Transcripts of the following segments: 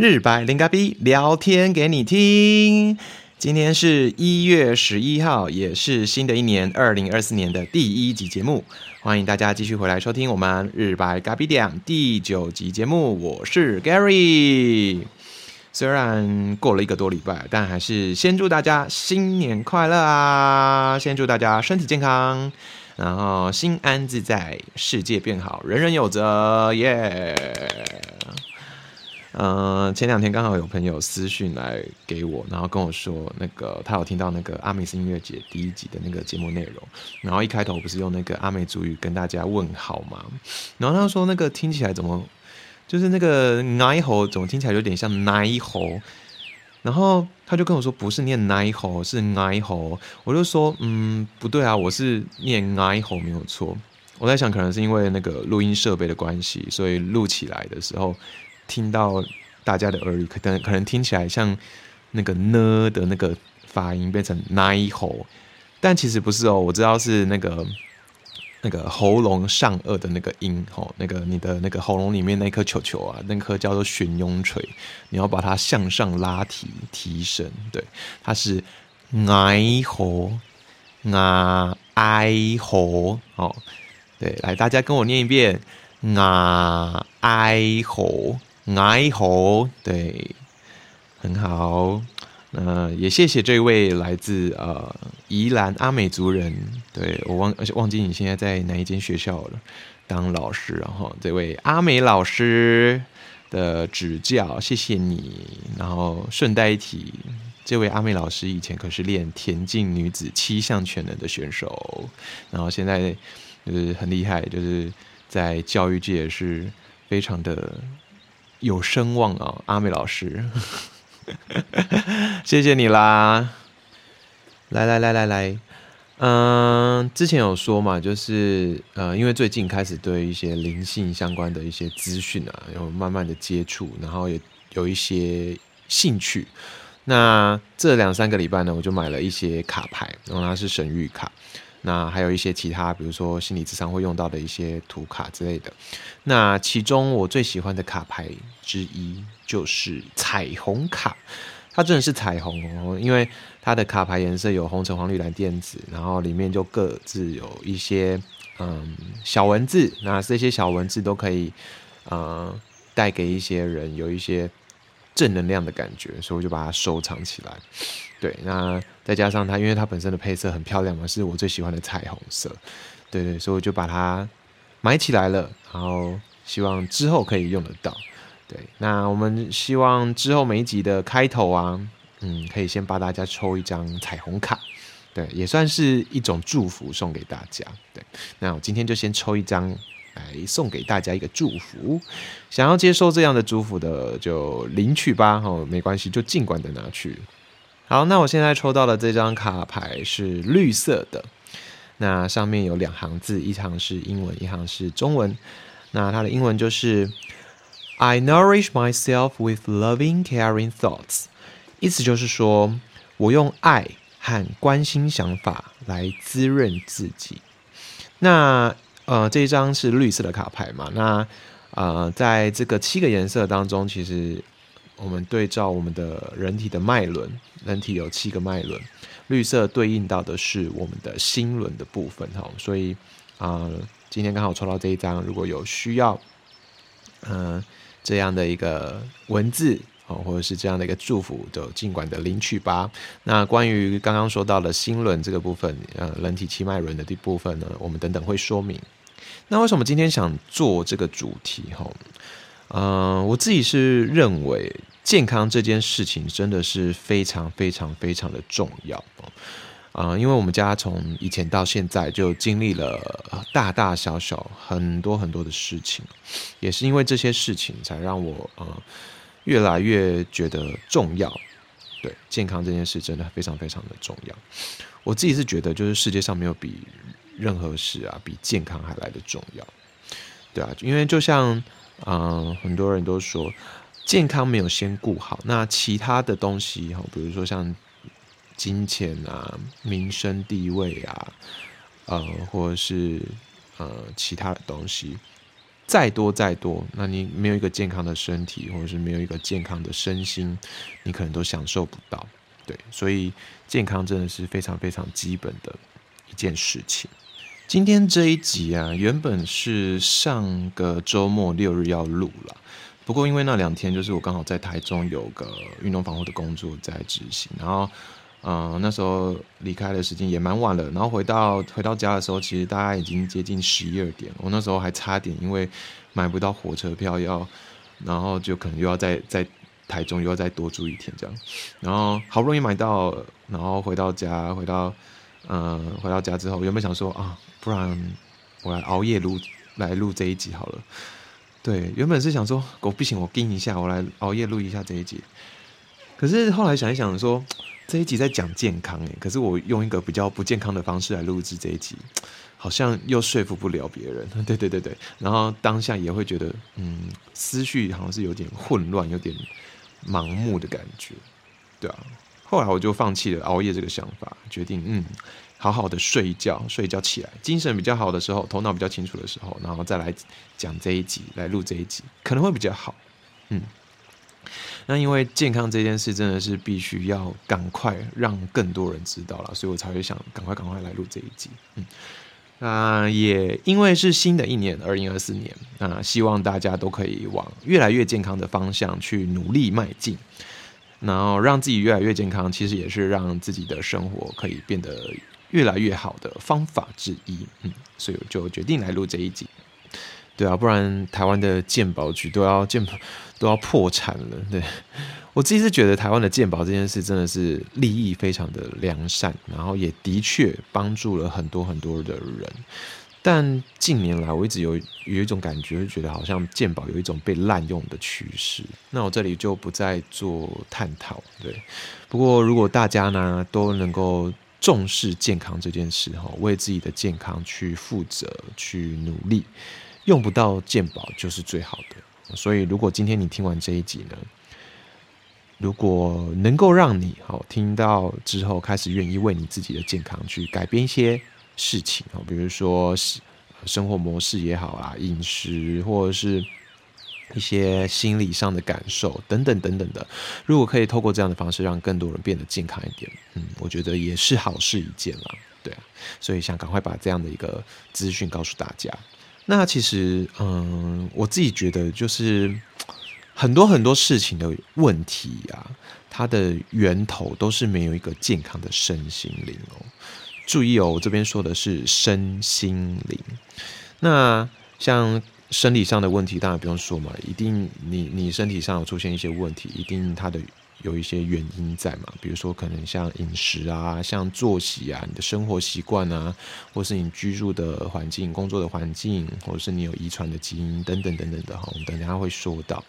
日白零咖逼聊天给你听。今天是一月十一号，也是新的一年二零二四年的第一集节目。欢迎大家继续回来收听我们日白咖逼讲第九集节目。我是 Gary。虽然过了一个多礼拜，但还是先祝大家新年快乐啊！先祝大家身体健康，然后心安自在，世界变好，人人有责，耶！嗯，前两天刚好有朋友私讯来给我，然后跟我说，那个他有听到那个阿美斯音乐节第一集的那个节目内容，然后一开头不是用那个阿美族语跟大家问好吗？然后他说那个听起来怎么，就是那个奶吼怎么听起来有点像奶猴，然后他就跟我说不是念奶猴，是奶猴，我就说嗯不对啊，我是念奶猴没有错，我在想可能是因为那个录音设备的关系，所以录起来的时候。听到大家的耳语，可能可能听起来像那个呢的那个发音变成奶喉，但其实不是哦。我知道是那个那个喉咙上颚的那个音吼，那个你的那个喉咙里面那颗球球啊，那颗叫做悬雍垂，你要把它向上拉提提升。对，它是奶吼啊哀吼哦。对，来大家跟我念一遍啊哀吼。爱吼，对，很好。那也谢谢这位来自呃宜兰阿美族人，对我忘忘记你现在在哪一间学校了当老师，然后这位阿美老师的指教，谢谢你。然后顺带一提，这位阿美老师以前可是练田径女子七项全能的选手，然后现在就是很厉害，就是在教育界是非常的。有声望啊，阿美老师，谢谢你啦！来来来来来，嗯，之前有说嘛，就是呃，因为最近开始对一些灵性相关的一些资讯啊，有慢慢的接触，然后也有一些兴趣。那这两三个礼拜呢，我就买了一些卡牌，然后它是神谕卡。那还有一些其他，比如说心理智商会用到的一些图卡之类的。那其中我最喜欢的卡牌之一就是彩虹卡，它真的是彩虹哦，因为它的卡牌颜色有红、橙、黄、绿、蓝、靛、紫，然后里面就各自有一些嗯小文字，那这些小文字都可以呃带给一些人有一些正能量的感觉，所以我就把它收藏起来。对，那再加上它，因为它本身的配色很漂亮嘛，是我最喜欢的彩虹色。对对，所以我就把它买起来了，然后希望之后可以用得到。对，那我们希望之后每一集的开头啊，嗯，可以先帮大家抽一张彩虹卡，对，也算是一种祝福送给大家。对，那我今天就先抽一张来送给大家一个祝福，想要接受这样的祝福的就领取吧，哦，没关系，就尽管的拿去。好，那我现在抽到的这张卡牌是绿色的，那上面有两行字，一行是英文，一行是中文。那它的英文就是 "I nourish myself with loving, caring thoughts"，意思就是说我用爱和关心想法来滋润自己。那呃，这张是绿色的卡牌嘛？那呃，在这个七个颜色当中，其实。我们对照我们的人体的脉轮，人体有七个脉轮，绿色对应到的是我们的心轮的部分哈，所以啊，今天刚好抽到这一张，如果有需要，嗯，这样的一个文字哦，或者是这样的一个祝福，就尽管的领取吧。那关于刚刚说到的心轮这个部分，呃，人体七脉轮的这部分呢，我们等等会说明。那为什么今天想做这个主题哈？嗯，我自己是认为健康这件事情真的是非常非常非常的重要啊！因为我们家从以前到现在就经历了大大小小很多很多的事情，也是因为这些事情才让我呃越来越觉得重要。对健康这件事真的非常非常的重要。我自己是觉得，就是世界上没有比任何事啊比健康还来的重要。对啊，因为就像。嗯，很多人都说健康没有先顾好，那其他的东西哈，比如说像金钱啊、民生地位啊，呃，或者是呃其他的东西，再多再多，那你没有一个健康的身体，或者是没有一个健康的身心，你可能都享受不到。对，所以健康真的是非常非常基本的一件事情。今天这一集啊，原本是上个周末六日要录了，不过因为那两天就是我刚好在台中有个运动防护的工作在执行，然后。嗯，那时候离开的时间也蛮晚了，然后回到回到家的时候，其实大概已经接近十一二点。我那时候还差点因为买不到火车票要，然后就可能又要在在台中又要再多住一天这样。然后好不容易买到，然后回到家，回到嗯回到家之后，原本想说啊，不然我来熬夜录来录这一集好了。对，原本是想说我不行，我盯一下，我来熬夜录一下这一集。可是后来想一想说。这一集在讲健康诶，可是我用一个比较不健康的方式来录制这一集，好像又说服不了别人。对对对对，然后当下也会觉得，嗯，思绪好像是有点混乱，有点盲目的感觉，对啊。后来我就放弃了熬夜这个想法，决定嗯，好好的睡一觉，睡一觉起来，精神比较好的时候，头脑比较清楚的时候，然后再来讲这一集，来录这一集，可能会比较好，嗯。那因为健康这件事真的是必须要赶快让更多人知道了，所以我才会想赶快赶快来录这一集。嗯，那也因为是新的一年，二零二四年，那希望大家都可以往越来越健康的方向去努力迈进，然后让自己越来越健康，其实也是让自己的生活可以变得越来越好的方法之一。嗯，所以我就决定来录这一集。对啊，不然台湾的鉴宝局都要鉴都要破产了。对我自己是觉得台湾的鉴宝这件事真的是利益非常的良善，然后也的确帮助了很多很多的人。但近年来我一直有有一种感觉，就觉得好像鉴宝有一种被滥用的趋势。那我这里就不再做探讨。对，不过如果大家呢都能够重视健康这件事，哈，为自己的健康去负责，去努力。用不到健保就是最好的，所以如果今天你听完这一集呢，如果能够让你好听到之后开始愿意为你自己的健康去改变一些事情哦，比如说生活模式也好啊，饮食或者是一些心理上的感受等等等等的，如果可以透过这样的方式让更多人变得健康一点，嗯，我觉得也是好事一件啦，对啊，所以想赶快把这样的一个资讯告诉大家。那其实，嗯，我自己觉得就是很多很多事情的问题啊，它的源头都是没有一个健康的身心灵哦。注意哦，我这边说的是身心灵。那像生理上的问题，当然不用说嘛，一定你你身体上有出现一些问题，一定它的。有一些原因在嘛，比如说可能像饮食啊，像作息啊，你的生活习惯啊，或是你居住的环境、工作的环境，或者是你有遗传的基因等等等等的哈，我们等下会说到。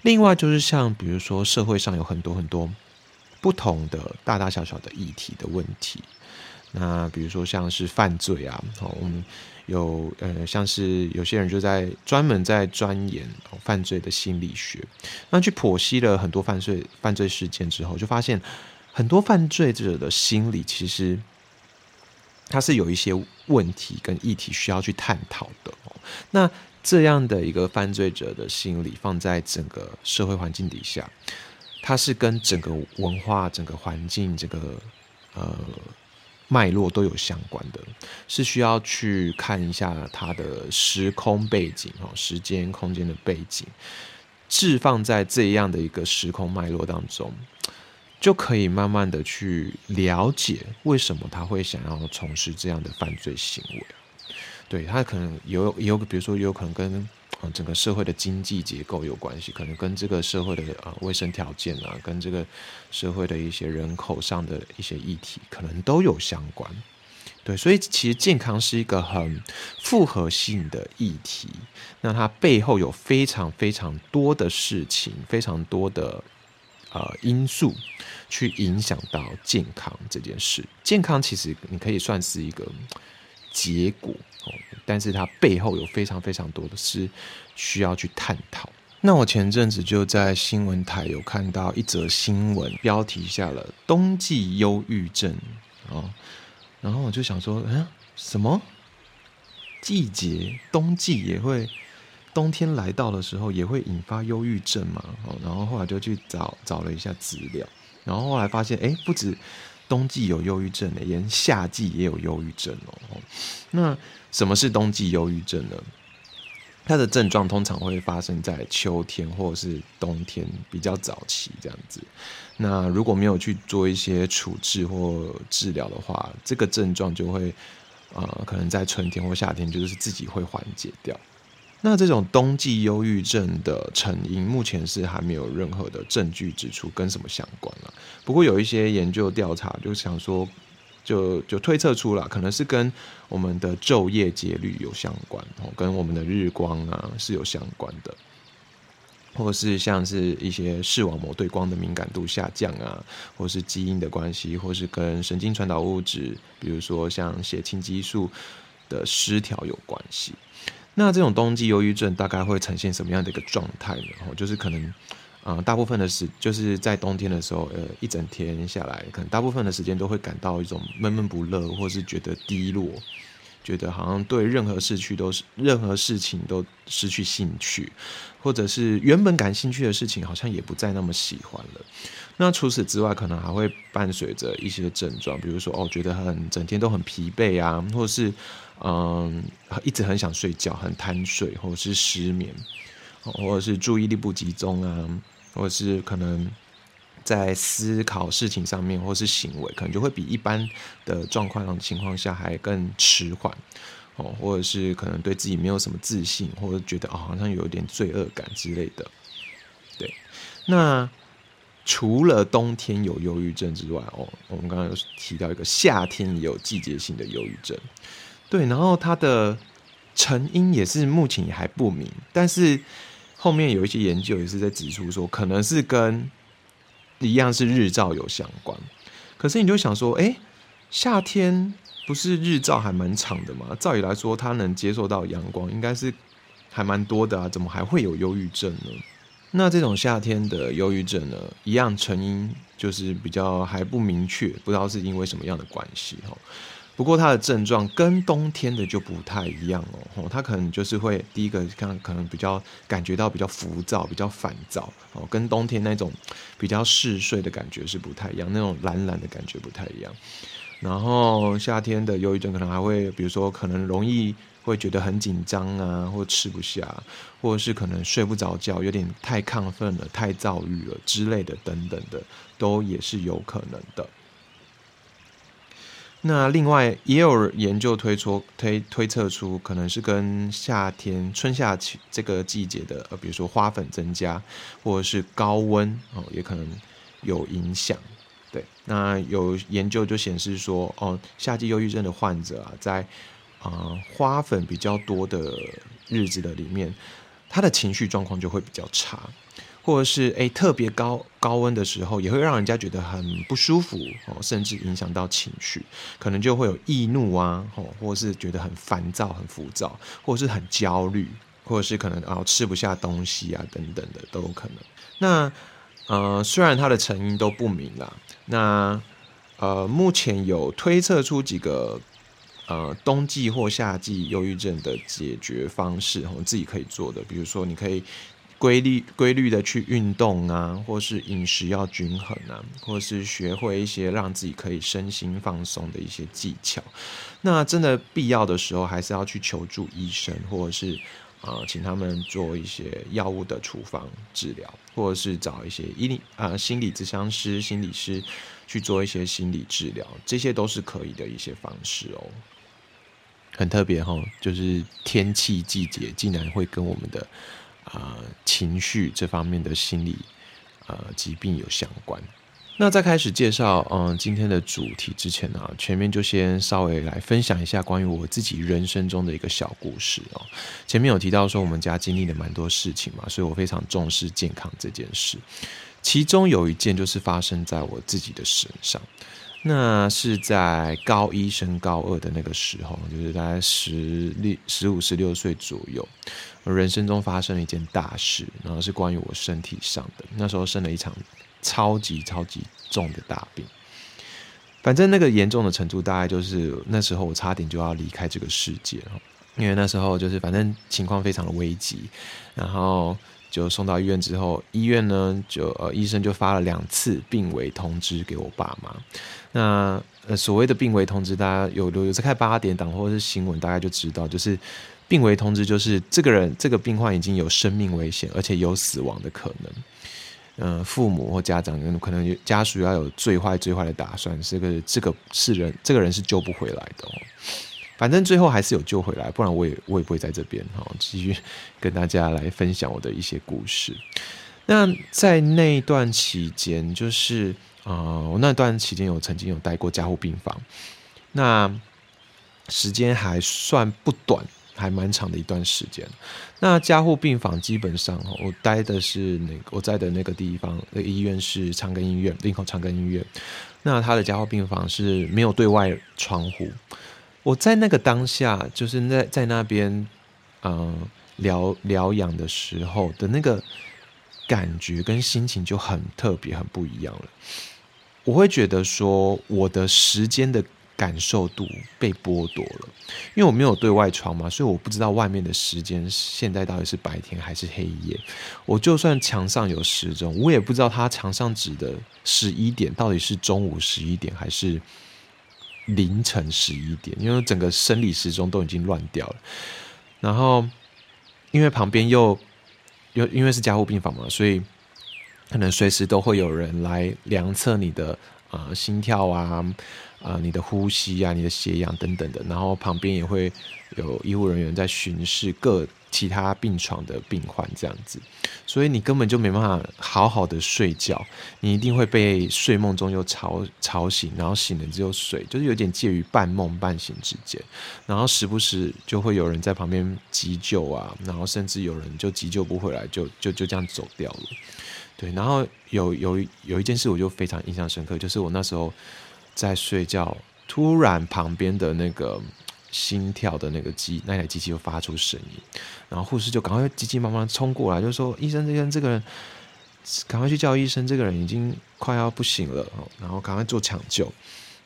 另外就是像比如说社会上有很多很多不同的大大小小的议题的问题，那比如说像是犯罪啊，好我们。有呃，像是有些人就在专门在钻研犯罪的心理学，那去剖析了很多犯罪犯罪事件之后，就发现很多犯罪者的心理其实他是有一些问题跟议题需要去探讨的。那这样的一个犯罪者的心理放在整个社会环境底下，它是跟整个文化、整个环境这个呃。脉络都有相关的，是需要去看一下它的时空背景哦，时间空间的背景，置放在这样的一个时空脉络当中，就可以慢慢的去了解为什么他会想要从事这样的犯罪行为。对他可能有有，比如说有可能跟。啊，整个社会的经济结构有关系，可能跟这个社会的啊卫生条件啊，跟这个社会的一些人口上的一些议题，可能都有相关。对，所以其实健康是一个很复合性的议题，那它背后有非常非常多的事情，非常多的呃因素去影响到健康这件事。健康其实你可以算是一个结果。但是它背后有非常非常多的事需要去探讨。那我前阵子就在新闻台有看到一则新闻，标题下了“冬季忧郁症”哦，然后我就想说，嗯，什么季节冬季也会冬天来到的时候也会引发忧郁症嘛？哦，然后后来就去找找了一下资料，然后后来发现，哎，不止冬季有忧郁症连夏季也有忧郁症哦。那什么是冬季忧郁症呢？它的症状通常会发生在秋天或者是冬天比较早期这样子。那如果没有去做一些处置或治疗的话，这个症状就会呃可能在春天或夏天就是自己会缓解掉。那这种冬季忧郁症的成因，目前是还没有任何的证据指出跟什么相关了。不过有一些研究调查就想说。就就推测出了，可能是跟我们的昼夜节律有相关，哦，跟我们的日光啊是有相关的，或是像是一些视网膜对光的敏感度下降啊，或是基因的关系，或是跟神经传导物质，比如说像血清激素的失调有关系。那这种冬季忧郁症大概会呈现什么样的一个状态呢？哦，就是可能。啊，大部分的时就是在冬天的时候，呃，一整天下来，可能大部分的时间都会感到一种闷闷不乐，或是觉得低落，觉得好像对任何事去都是任何事情都失去兴趣，或者是原本感兴趣的事情好像也不再那么喜欢了。那除此之外，可能还会伴随着一些症状，比如说哦，觉得很整天都很疲惫啊，或者是嗯，一直很想睡觉，很贪睡，或者是失眠，或者是注意力不集中啊。或者是可能在思考事情上面，或是行为，可能就会比一般的状况情况下还更迟缓哦，或者是可能对自己没有什么自信，或者觉得哦好像有一点罪恶感之类的。对，那除了冬天有忧郁症之外，哦，我们刚刚有提到一个夏天也有季节性的忧郁症，对，然后它的成因也是目前也还不明，但是。后面有一些研究也是在指出说，可能是跟一样是日照有相关。可是你就想说，哎，夏天不是日照还蛮长的嘛？照理来说，它能接受到阳光应该是还蛮多的啊，怎么还会有忧郁症呢？那这种夏天的忧郁症呢，一样成因就是比较还不明确，不知道是因为什么样的关系哈。不过它的症状跟冬天的就不太一样哦，它可能就是会第一个看可能比较感觉到比较浮躁、比较烦躁哦，跟冬天那种比较嗜睡的感觉是不太一样，那种懒懒的感觉不太一样。然后夏天的忧郁症可能还会，比如说可能容易会觉得很紧张啊，或吃不下，或者是可能睡不着觉，有点太亢奋了、太躁郁了之类的等等的，都也是有可能的。那另外也有研究推出推推测出，可能是跟夏天春夏季这个季节的呃，比如说花粉增加，或者是高温哦，也可能有影响。对，那有研究就显示说，哦，夏季忧郁症的患者啊，在啊花粉比较多的日子的里面，他的情绪状况就会比较差。或者是诶特别高高温的时候，也会让人家觉得很不舒服哦，甚至影响到情绪，可能就会有易怒啊，哦，或者是觉得很烦躁、很浮躁，或者是很焦虑，或者是可能啊吃不下东西啊等等的都有可能。那呃，虽然它的成因都不明啦，那呃，目前有推测出几个呃冬季或夏季忧郁症的解决方式，我们自己可以做的，比如说你可以。规律规律的去运动啊，或是饮食要均衡啊，或是学会一些让自己可以身心放松的一些技巧。那真的必要的时候，还是要去求助医生，或者是啊，请他们做一些药物的处方治疗，或者是找一些医理啊心理咨商师、心理师去做一些心理治疗，这些都是可以的一些方式哦。很特别哈，就是天气季节竟然会跟我们的。啊，情绪这方面的心理呃疾病有相关。那在开始介绍嗯今天的主题之前呢，前面就先稍微来分享一下关于我自己人生中的一个小故事哦。前面有提到说我们家经历了蛮多事情嘛，所以我非常重视健康这件事。其中有一件就是发生在我自己的身上。那是在高一升高二的那个时候，就是大概十六、十五、十六岁左右，人生中发生了一件大事，然后是关于我身体上的。那时候生了一场超级超级重的大病，反正那个严重的程度，大概就是那时候我差点就要离开这个世界了。因为那时候就是反正情况非常的危急，然后就送到医院之后，医院呢就呃医生就发了两次病危通知给我爸妈。那呃所谓的病危通知，大家有有有在看八点档或者是新闻，大概就知道，就是病危通知就是这个人这个病患已经有生命危险，而且有死亡的可能。嗯，父母或家长可能家属要有最坏最坏的打算，这个这个是人，这个人是救不回来的哦。反正最后还是有救回来，不然我也我也不会在这边哈，继续 跟大家来分享我的一些故事。那在那段期间，就是啊，我那段期间有曾经有待过加护病房，那时间还算不短。还蛮长的一段时间。那加护病房基本上，我待的是那个我在的那个地方，那个医院是长庚医院，林口长庚医院。那他的加护病房是没有对外窗户。我在那个当下，就是在在那边，嗯，疗疗养的时候的那个感觉跟心情就很特别，很不一样了。我会觉得说，我的时间的。感受度被剥夺了，因为我没有对外窗嘛，所以我不知道外面的时间现在到底是白天还是黑夜。我就算墙上有时钟，我也不知道它墙上指的十一点到底是中午十一点还是凌晨十一点，因为整个生理时钟都已经乱掉了。然后，因为旁边又又因为是加护病房嘛，所以可能随时都会有人来量测你的啊心跳啊。啊，你的呼吸啊，你的血氧等等的，然后旁边也会有医护人员在巡视各其他病床的病患，这样子，所以你根本就没办法好好的睡觉，你一定会被睡梦中又吵吵醒，然后醒了之后睡，就是有点介于半梦半醒之间，然后时不时就会有人在旁边急救啊，然后甚至有人就急救不回来，就就就这样走掉了，对，然后有有有一件事我就非常印象深刻，就是我那时候。在睡觉，突然旁边的那个心跳的那个机，那台机器又发出声音，然后护士就赶快急急忙忙冲过来，就说：“医生，医生，这个人，赶快去叫医生，这个人已经快要不行了。”然后赶快做抢救。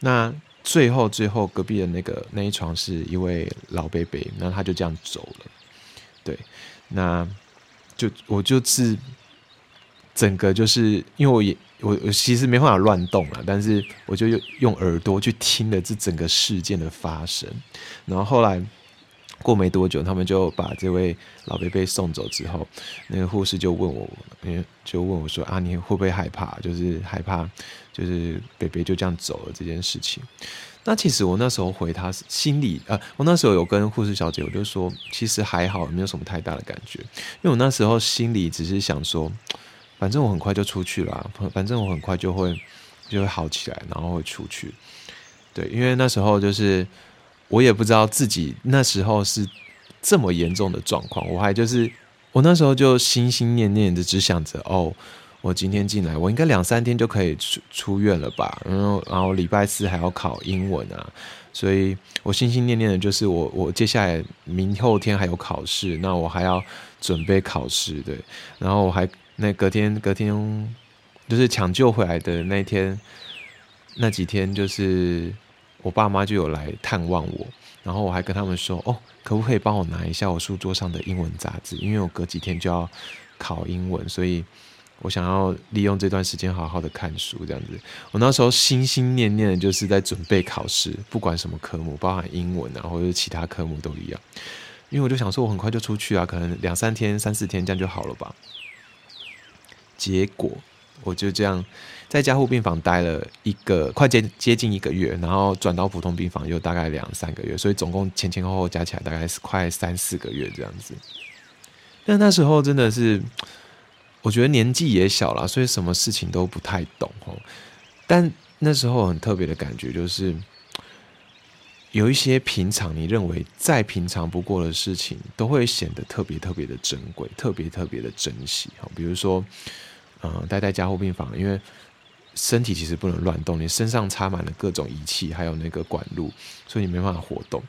那最后，最后隔壁的那个那一床是一位老伯伯，那他就这样走了。对，那就我就是整个就是因为我也。我我其实没办法乱动了，但是我就用耳朵去听了这整个事件的发生。然后后来过没多久，他们就把这位老贝贝送走之后，那个护士就问我，就问我说：“啊，你会不会害怕？就是害怕，就是贝贝就这样走了这件事情。”那其实我那时候回他心里，呃，我那时候有跟护士小姐，我就说，其实还好，没有什么太大的感觉，因为我那时候心里只是想说。反正我很快就出去了，反正我很快就会就会好起来，然后会出去。对，因为那时候就是我也不知道自己那时候是这么严重的状况，我还就是我那时候就心心念念的只想着哦，我今天进来，我应该两三天就可以出出院了吧？然后然后礼拜四还要考英文啊，所以我心心念念的就是我我接下来明后天还有考试，那我还要准备考试，对，然后我还。那隔天，隔天就是抢救回来的那一天，那几天就是我爸妈就有来探望我，然后我还跟他们说：“哦，可不可以帮我拿一下我书桌上的英文杂志？因为我隔几天就要考英文，所以我想要利用这段时间好好的看书。这样子，我那时候心心念念的就是在准备考试，不管什么科目，包含英文啊，或者是其他科目都一样。因为我就想说，我很快就出去啊，可能两三天、三四天这样就好了吧。”结果我就这样在加护病房待了一个快接接近一个月，然后转到普通病房又大概两三个月，所以总共前前后后加起来大概是快三四个月这样子。但那时候真的是，我觉得年纪也小了，所以什么事情都不太懂哦。但那时候很特别的感觉就是。有一些平常你认为再平常不过的事情，都会显得特别特别的珍贵，特别特别的珍惜。哈，比如说，呃，待在加护病房，因为身体其实不能乱动，你身上插满了各种仪器，还有那个管路，所以你没办法活动。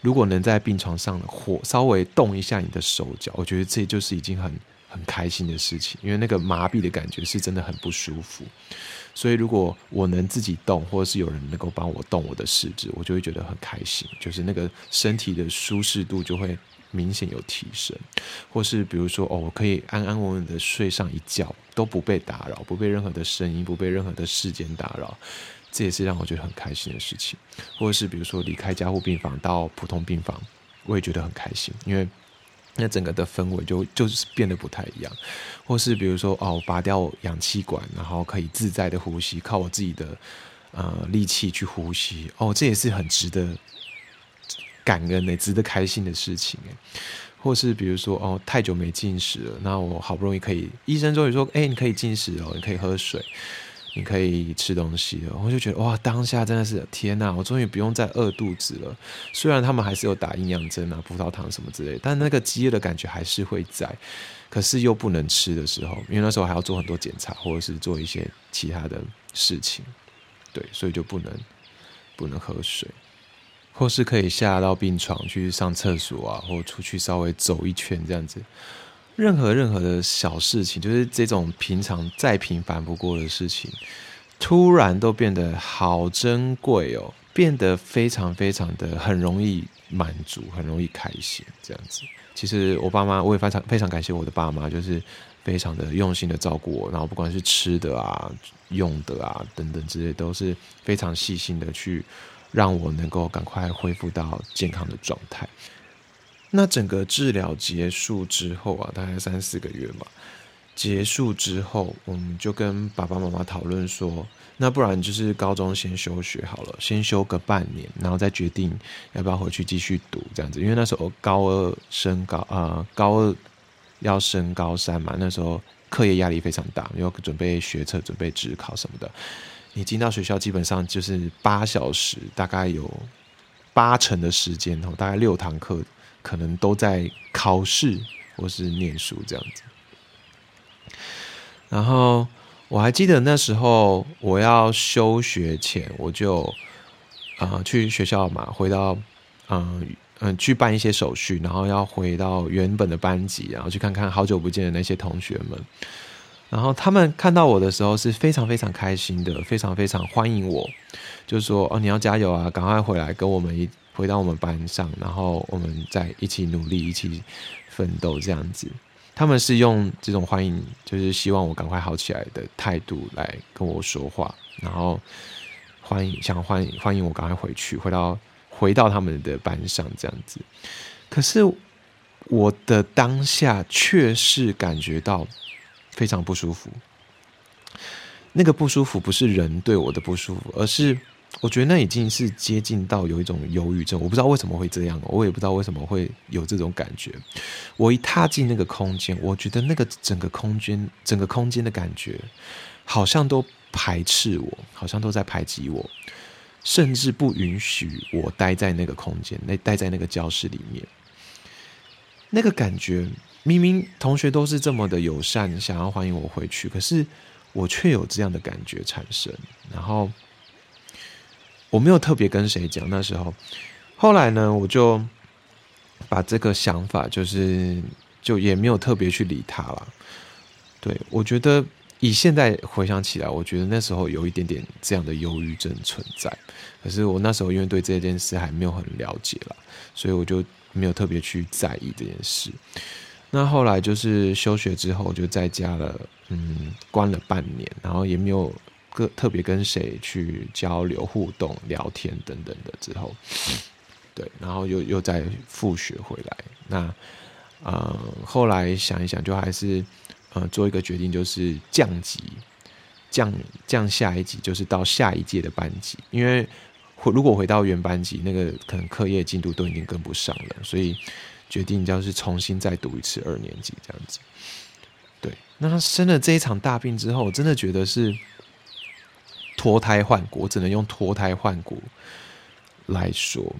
如果能在病床上活稍微动一下你的手脚，我觉得这就是已经很很开心的事情，因为那个麻痹的感觉是真的很不舒服。所以如果我能自己动，或者是有人能够帮我动我的四肢，我就会觉得很开心，就是那个身体的舒适度就会明显有提升。或是比如说哦，我可以安安稳稳的睡上一觉，都不被打扰，不被任何的声音，不被任何的事件打扰，这也是让我觉得很开心的事情。或是比如说离开加护病房到普通病房，我也觉得很开心，因为。那整个的氛围就就是变得不太一样，或是比如说哦，拔掉氧气管，然后可以自在的呼吸，靠我自己的呃力气去呼吸，哦，这也是很值得感恩的、值得开心的事情或是比如说哦，太久没进食了，那我好不容易可以，医生终于说，哎，你可以进食哦，你可以喝水。你可以吃东西了，我就觉得哇，当下真的是天哪！我终于不用再饿肚子了。虽然他们还是有打营养针啊、葡萄糖什么之类，但那个饥饿的感觉还是会在。可是又不能吃的时候，因为那时候还要做很多检查，或者是做一些其他的事情，对，所以就不能不能喝水，或是可以下到病床去上厕所啊，或出去稍微走一圈这样子。任何任何的小事情，就是这种平常再平凡不过的事情，突然都变得好珍贵哦，变得非常非常的很容易满足，很容易开心。这样子，其实我爸妈我也非常非常感谢我的爸妈，就是非常的用心的照顾我，然后不管是吃的啊、用的啊等等之类，都是非常细心的去让我能够赶快恢复到健康的状态。那整个治疗结束之后啊，大概三四个月嘛。结束之后，我们就跟爸爸妈妈讨论说，那不然就是高中先休学好了，先休个半年，然后再决定要不要回去继续读这样子。因为那时候高二升高啊，高二要升高三嘛，那时候课业压力非常大，要准备学测、准备职考什么的。你进到学校，基本上就是八小时，大概有八成的时间哦，大概六堂课。可能都在考试或是念书这样子，然后我还记得那时候我要休学前，我就啊去学校嘛，回到嗯嗯去办一些手续，然后要回到原本的班级，然后去看看好久不见的那些同学们，然后他们看到我的时候是非常非常开心的，非常非常欢迎我，就说哦你要加油啊，赶快回来跟我们一。回到我们班上，然后我们再一起努力，一起奋斗，这样子。他们是用这种欢迎，就是希望我赶快好起来的态度来跟我说话，然后欢迎，想欢迎欢迎我赶快回去，回到回到他们的班上这样子。可是我的当下却是感觉到非常不舒服。那个不舒服不是人对我的不舒服，而是。我觉得那已经是接近到有一种忧郁症，我不知道为什么会这样，我也不知道为什么会有这种感觉。我一踏进那个空间，我觉得那个整个空间，整个空间的感觉，好像都排斥我，好像都在排挤我，甚至不允许我待在那个空间，那待在那个教室里面。那个感觉，明明同学都是这么的友善，想要欢迎我回去，可是我却有这样的感觉产生，然后。我没有特别跟谁讲，那时候，后来呢，我就把这个想法，就是就也没有特别去理他了。对我觉得，以现在回想起来，我觉得那时候有一点点这样的忧郁症存在。可是我那时候因为对这件事还没有很了解了，所以我就没有特别去在意这件事。那后来就是休学之后，就在家了，嗯，关了半年，然后也没有。特别跟谁去交流、互动、聊天等等的之后，对，然后又又再复学回来。那呃，后来想一想，就还是呃做一个决定，就是降级，降降下一级，就是到下一届的班级。因为回如果回到原班级，那个可能课业进度都已经跟不上了，所以决定就是重新再读一次二年级这样子。对，那他生了这一场大病之后，我真的觉得是。脱胎换骨，只能用脱胎换骨来说，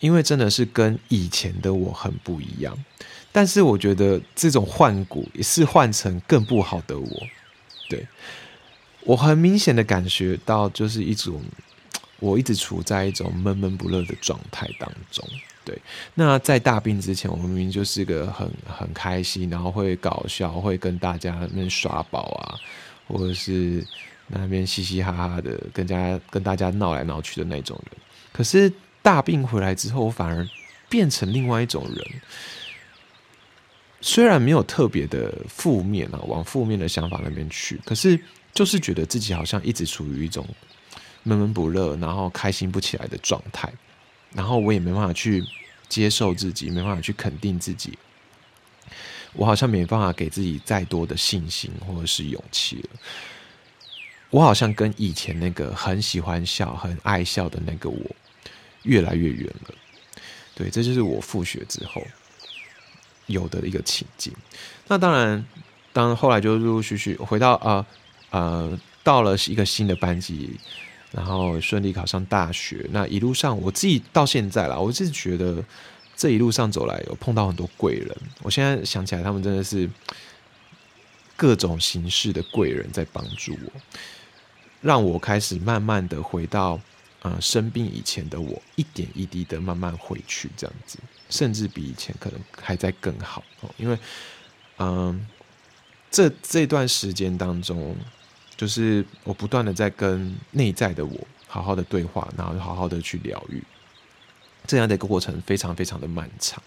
因为真的是跟以前的我很不一样。但是我觉得这种换骨也是换成更不好的我。对我很明显的感觉到，就是一种我一直处在一种闷闷不乐的状态当中。对，那在大病之前，我明明就是个很很开心，然后会搞笑，会跟大家那边耍宝啊，或者是。那边嘻嘻哈哈的，跟家跟大家闹来闹去的那种人。可是大病回来之后，我反而变成另外一种人。虽然没有特别的负面啊，往负面的想法那边去，可是就是觉得自己好像一直处于一种闷闷不乐，然后开心不起来的状态。然后我也没办法去接受自己，没办法去肯定自己。我好像没办法给自己再多的信心或者是勇气了。我好像跟以前那个很喜欢笑、很爱笑的那个我越来越远了。对，这就是我复学之后有的一个情境。那当然，当后来就陆陆续续回到呃呃，到了一个新的班级，然后顺利考上大学。那一路上，我自己到现在啦，我自己觉得这一路上走来，有碰到很多贵人。我现在想起来，他们真的是各种形式的贵人在帮助我。让我开始慢慢的回到，呃，生病以前的我，一点一滴的慢慢回去，这样子，甚至比以前可能还在更好哦。因为，嗯，这这段时间当中，就是我不断的在跟内在的我好好的对话，然后好好的去疗愈，这样的一个过程非常非常的漫长。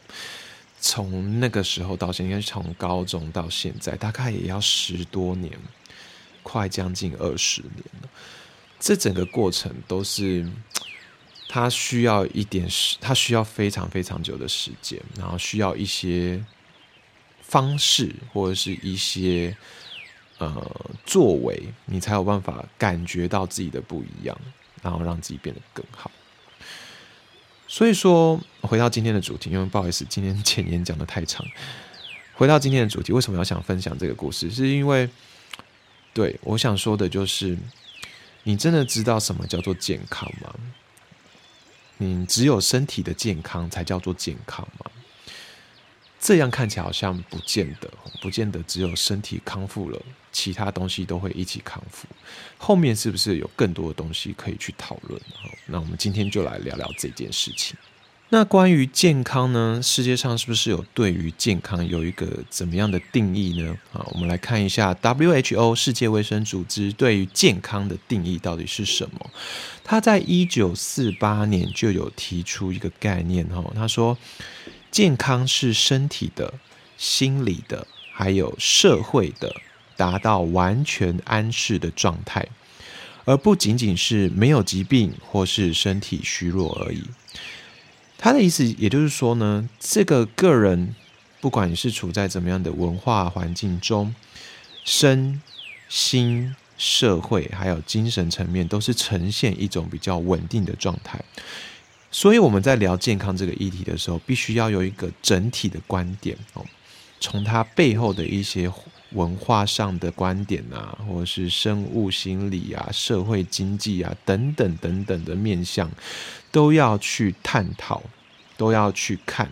从那个时候到现在，从高中到现在，大概也要十多年。快将近二十年了，这整个过程都是他需要一点时，他需要非常非常久的时间，然后需要一些方式或者是一些呃作为，你才有办法感觉到自己的不一样，然后让自己变得更好。所以说，回到今天的主题，因为不好意思，今天前言讲的太长。回到今天的主题，为什么要想分享这个故事？是因为。对，我想说的就是，你真的知道什么叫做健康吗？你只有身体的健康才叫做健康吗？这样看起来好像不见得，不见得只有身体康复了，其他东西都会一起康复。后面是不是有更多的东西可以去讨论？那我们今天就来聊聊这件事情。那关于健康呢？世界上是不是有对于健康有一个怎么样的定义呢？啊，我们来看一下 WHO 世界卫生组织对于健康的定义到底是什么？他在一九四八年就有提出一个概念哈，他说健康是身体的、心理的，还有社会的达到完全安适的状态，而不仅仅是没有疾病或是身体虚弱而已。他的意思，也就是说呢，这个个人，不管你是处在怎么样的文化环境中，身心、社会还有精神层面，都是呈现一种比较稳定的状态。所以我们在聊健康这个议题的时候，必须要有一个整体的观点哦，从它背后的一些文化上的观点啊，或者是生物心理啊、社会经济啊等等等等的面向。都要去探讨，都要去看，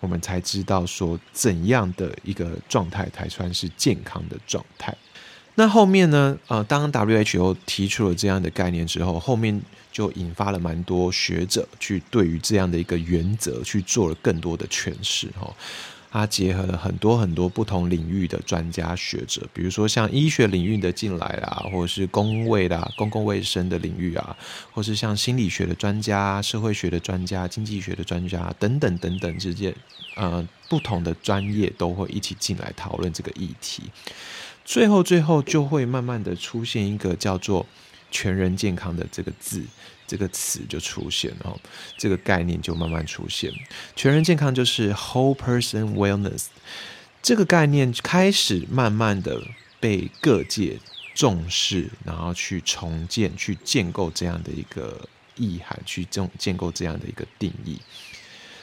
我们才知道说怎样的一个状态才算是健康的状态。那后面呢？呃，当 WHO 提出了这样的概念之后，后面就引发了蛮多学者去对于这样的一个原则去做了更多的诠释，哈。它结合了很多很多不同领域的专家学者，比如说像医学领域的进来啦，或者是公卫啦、公共卫生的领域啊，或是像心理学的专家、社会学的专家、经济学的专家等等等等之间，呃，不同的专业都会一起进来讨论这个议题，最后最后就会慢慢的出现一个叫做全人健康的这个字。这个词就出现哦，这个概念就慢慢出现。全人健康就是 whole person wellness，这个概念开始慢慢的被各界重视，然后去重建、去建构这样的一个意涵，去建建构这样的一个定义。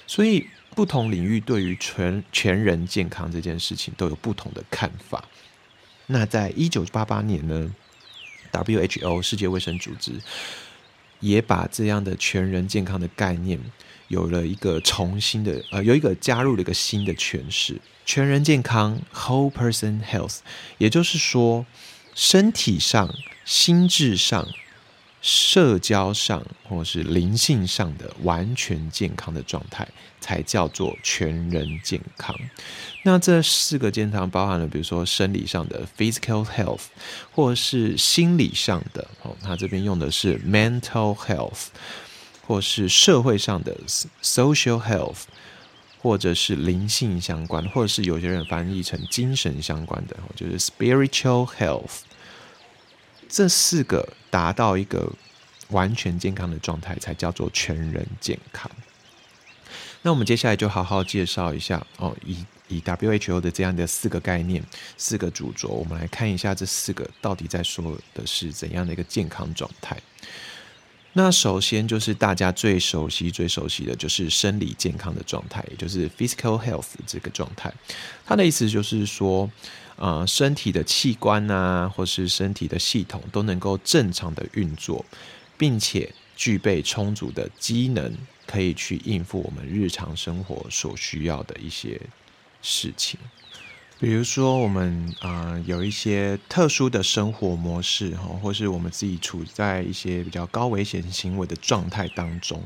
所以，不同领域对于全全人健康这件事情都有不同的看法。那在一九八八年呢，WHO 世界卫生组织。也把这样的全人健康的概念有了一个重新的呃，有一个加入了一个新的诠释。全人健康 （whole person health），也就是说，身体上、心智上社交上或是灵性上的完全健康的状态，才叫做全人健康。那这四个健康包含了，比如说生理上的 physical health，或是心理上的哦，他这边用的是 mental health，或是社会上的 social health，或者是灵性相关，或者是有些人翻译成精神相关的，就是 spiritual health。这四个达到一个完全健康的状态，才叫做全人健康。那我们接下来就好好介绍一下哦，以以 WHO 的这样的四个概念、四个主轴，我们来看一下这四个到底在说的是怎样的一个健康状态。那首先就是大家最熟悉、最熟悉的就是生理健康的状态，也就是 physical health 这个状态。它的意思就是说。呃，身体的器官啊，或是身体的系统都能够正常的运作，并且具备充足的机能，可以去应付我们日常生活所需要的一些事情。比如说，我们啊有一些特殊的生活模式哈，或是我们自己处在一些比较高危险行为的状态当中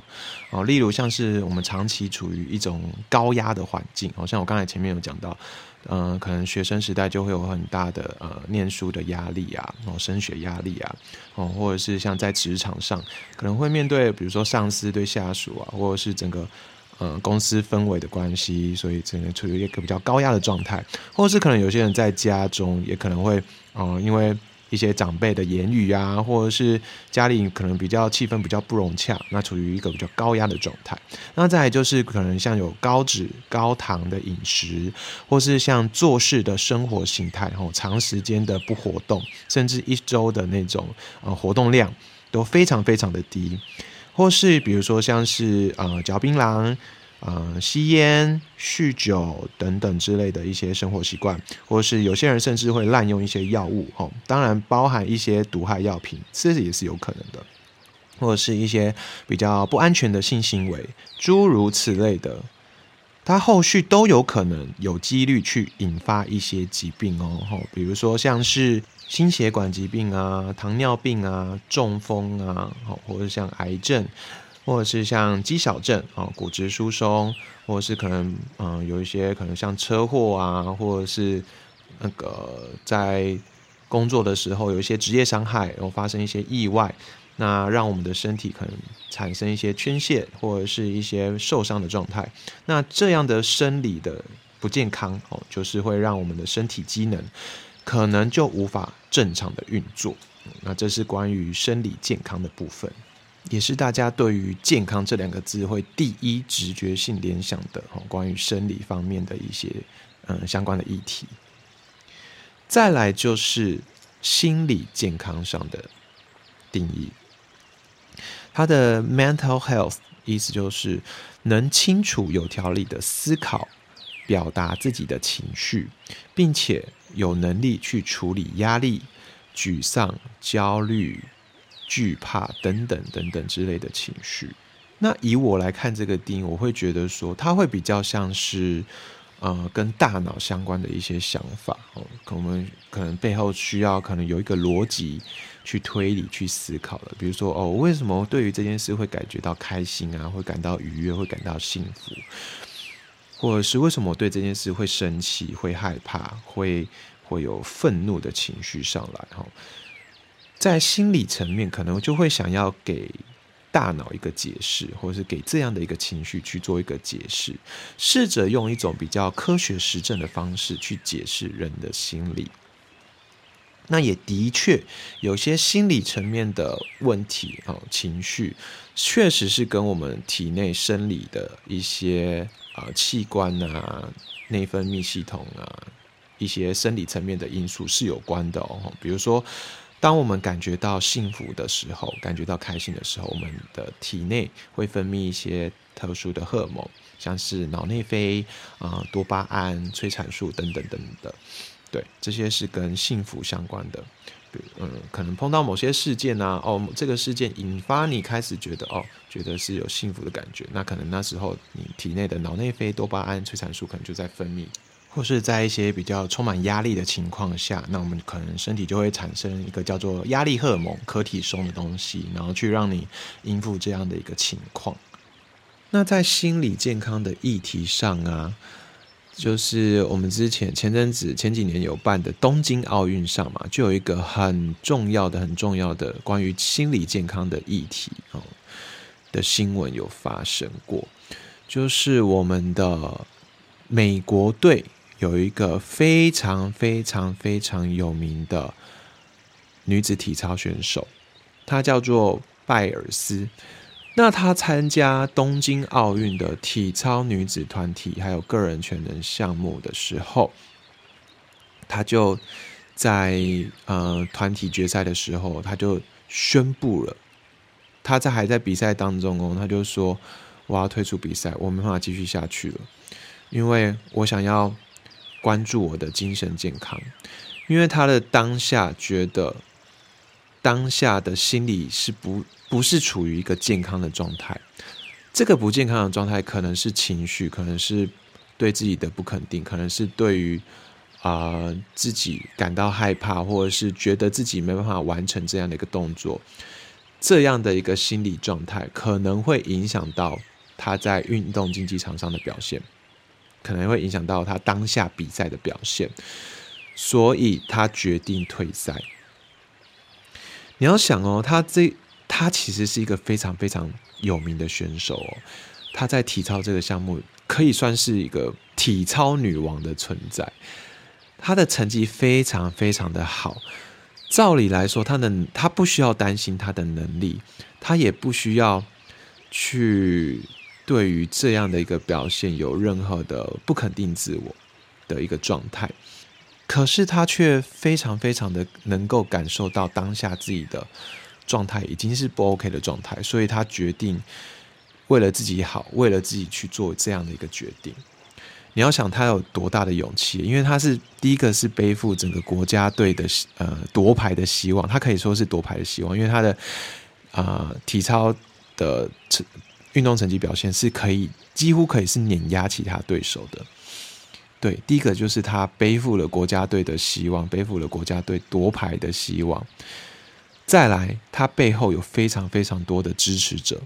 哦，例如像是我们长期处于一种高压的环境，好像我刚才前面有讲到。嗯，可能学生时代就会有很大的呃念书的压力啊，哦，升学压力啊，哦，或者是像在职场上，可能会面对比如说上司对下属啊，或者是整个呃公司氛围的关系，所以整个处于一个比较高压的状态，或者是可能有些人在家中也可能会，哦，因为。一些长辈的言语啊，或者是家里可能比较气氛比较不融洽，那处于一个比较高压的状态。那再来就是可能像有高脂高糖的饮食，或是像做事的生活形态，吼长时间的不活动，甚至一周的那种呃活动量都非常非常的低，或是比如说像是呃嚼槟榔。呃，吸烟、酗酒等等之类的一些生活习惯，或是有些人甚至会滥用一些药物，哦，当然包含一些毒害药品，这也是有可能的，或者是一些比较不安全的性行为，诸如此类的，它后续都有可能有几率去引发一些疾病哦，比如说像是心血管疾病啊、糖尿病啊、中风啊，好，或者像癌症。或者是像肌小症啊、骨质疏松，或者是可能嗯有一些可能像车祸啊，或者是那个在工作的时候有一些职业伤害，然后发生一些意外，那让我们的身体可能产生一些缺陷，或者是一些受伤的状态。那这样的生理的不健康哦，就是会让我们的身体机能可能就无法正常的运作。那这是关于生理健康的部分。也是大家对于健康这两个字会第一直觉性联想的哦，关于生理方面的一些嗯相关的议题。再来就是心理健康上的定义，它的 mental health 意思就是能清楚有条理的思考、表达自己的情绪，并且有能力去处理压力、沮丧、焦虑。惧怕等等等等之类的情绪，那以我来看这个定义，我会觉得说，它会比较像是，呃，跟大脑相关的一些想法哦，我们可能背后需要可能有一个逻辑去推理、去思考的。比如说，哦，为什么对于这件事会感觉到开心啊，会感到愉悦，会感到幸福，或者是为什么对这件事会生气、会害怕、会会有愤怒的情绪上来？哈。在心理层面，可能就会想要给大脑一个解释，或者是给这样的一个情绪去做一个解释，试着用一种比较科学实证的方式去解释人的心理。那也的确有些心理层面的问题啊，情绪确实是跟我们体内生理的一些啊器官啊、内分泌系统啊一些生理层面的因素是有关的哦，比如说。当我们感觉到幸福的时候，感觉到开心的时候，我们的体内会分泌一些特殊的荷尔蒙，像是脑内啡啊、多巴胺、催产素等等等的。对，这些是跟幸福相关的。比嗯，可能碰到某些事件呢，哦，这个事件引发你开始觉得哦，觉得是有幸福的感觉，那可能那时候你体内的脑内啡、多巴胺、催产素可能就在分泌。或是在一些比较充满压力的情况下，那我们可能身体就会产生一个叫做压力荷尔蒙、可体松的东西，然后去让你应付这样的一个情况。那在心理健康的议题上啊，就是我们之前前阵子前几年有办的东京奥运上嘛，就有一个很重要的、很重要的关于心理健康的议题哦的新闻有发生过，就是我们的美国队。有一个非常非常非常有名的女子体操选手，她叫做拜尔斯。那她参加东京奥运的体操女子团体还有个人全能项目的时候，她就在呃团体决赛的时候，她就宣布了，她在还在比赛当中哦，她就说我要退出比赛，我没办法继续下去了，因为我想要。关注我的精神健康，因为他的当下觉得当下的心理是不不是处于一个健康的状态。这个不健康的状态可能是情绪，可能是对自己的不肯定，可能是对于啊自己感到害怕，或者是觉得自己没办法完成这样的一个动作，这样的一个心理状态可能会影响到他在运动竞技场上的表现。可能会影响到他当下比赛的表现，所以他决定退赛。你要想哦，他这他其实是一个非常非常有名的选手哦，他在体操这个项目可以算是一个体操女王的存在。他的成绩非常非常的好，照理来说，他的他不需要担心他的能力，他也不需要去。对于这样的一个表现，有任何的不肯定自我的一个状态，可是他却非常非常的能够感受到当下自己的状态已经是不 OK 的状态，所以他决定为了自己好，为了自己去做这样的一个决定。你要想他有多大的勇气，因为他是第一个是背负整个国家队的呃夺牌的希望，他可以说是夺牌的希望，因为他的啊体操的。运动成绩表现是可以几乎可以是碾压其他对手的。对，第一个就是他背负了国家队的希望，背负了国家队夺牌的希望。再来，他背后有非常非常多的支持者，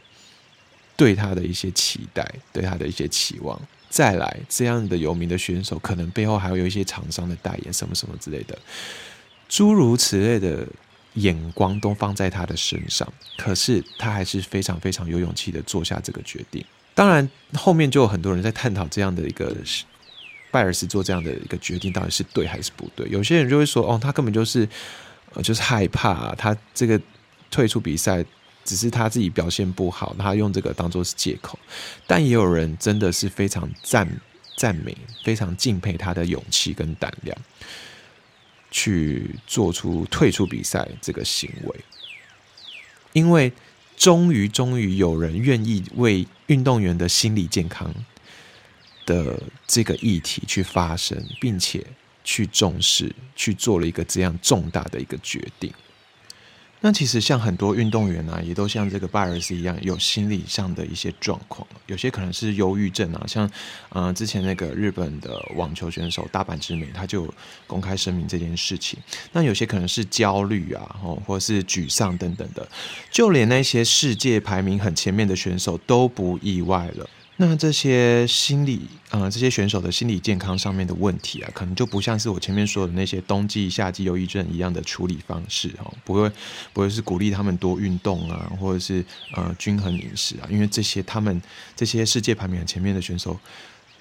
对他的一些期待，对他的一些期望。再来，这样的有名的选手，可能背后还会有一些厂商的代言，什么什么之类的，诸如此类的。眼光都放在他的身上，可是他还是非常非常有勇气的做下这个决定。当然，后面就有很多人在探讨这样的一个拜尔斯做这样的一个决定到底是对还是不对。有些人就会说：“哦，他根本就是呃，就是害怕他这个退出比赛，只是他自己表现不好，他用这个当做是借口。”但也有人真的是非常赞赞美、非常敬佩他的勇气跟胆量。去做出退出比赛这个行为，因为终于终于有人愿意为运动员的心理健康的这个议题去发声，并且去重视，去做了一个这样重大的一个决定。那其实像很多运动员啊，也都像这个拜尔斯一样，有心理上的一些状况，有些可能是忧郁症啊，像呃之前那个日本的网球选手大阪直美，他就公开声明这件事情。那有些可能是焦虑啊，哦，或者是沮丧等等的，就连那些世界排名很前面的选手都不意外了。那这些心理，呃，这些选手的心理健康上面的问题啊，可能就不像是我前面说的那些冬季、夏季忧郁症一样的处理方式哈，不会，不会是鼓励他们多运动啊，或者是呃均衡饮食啊，因为这些他们这些世界排名很前面的选手，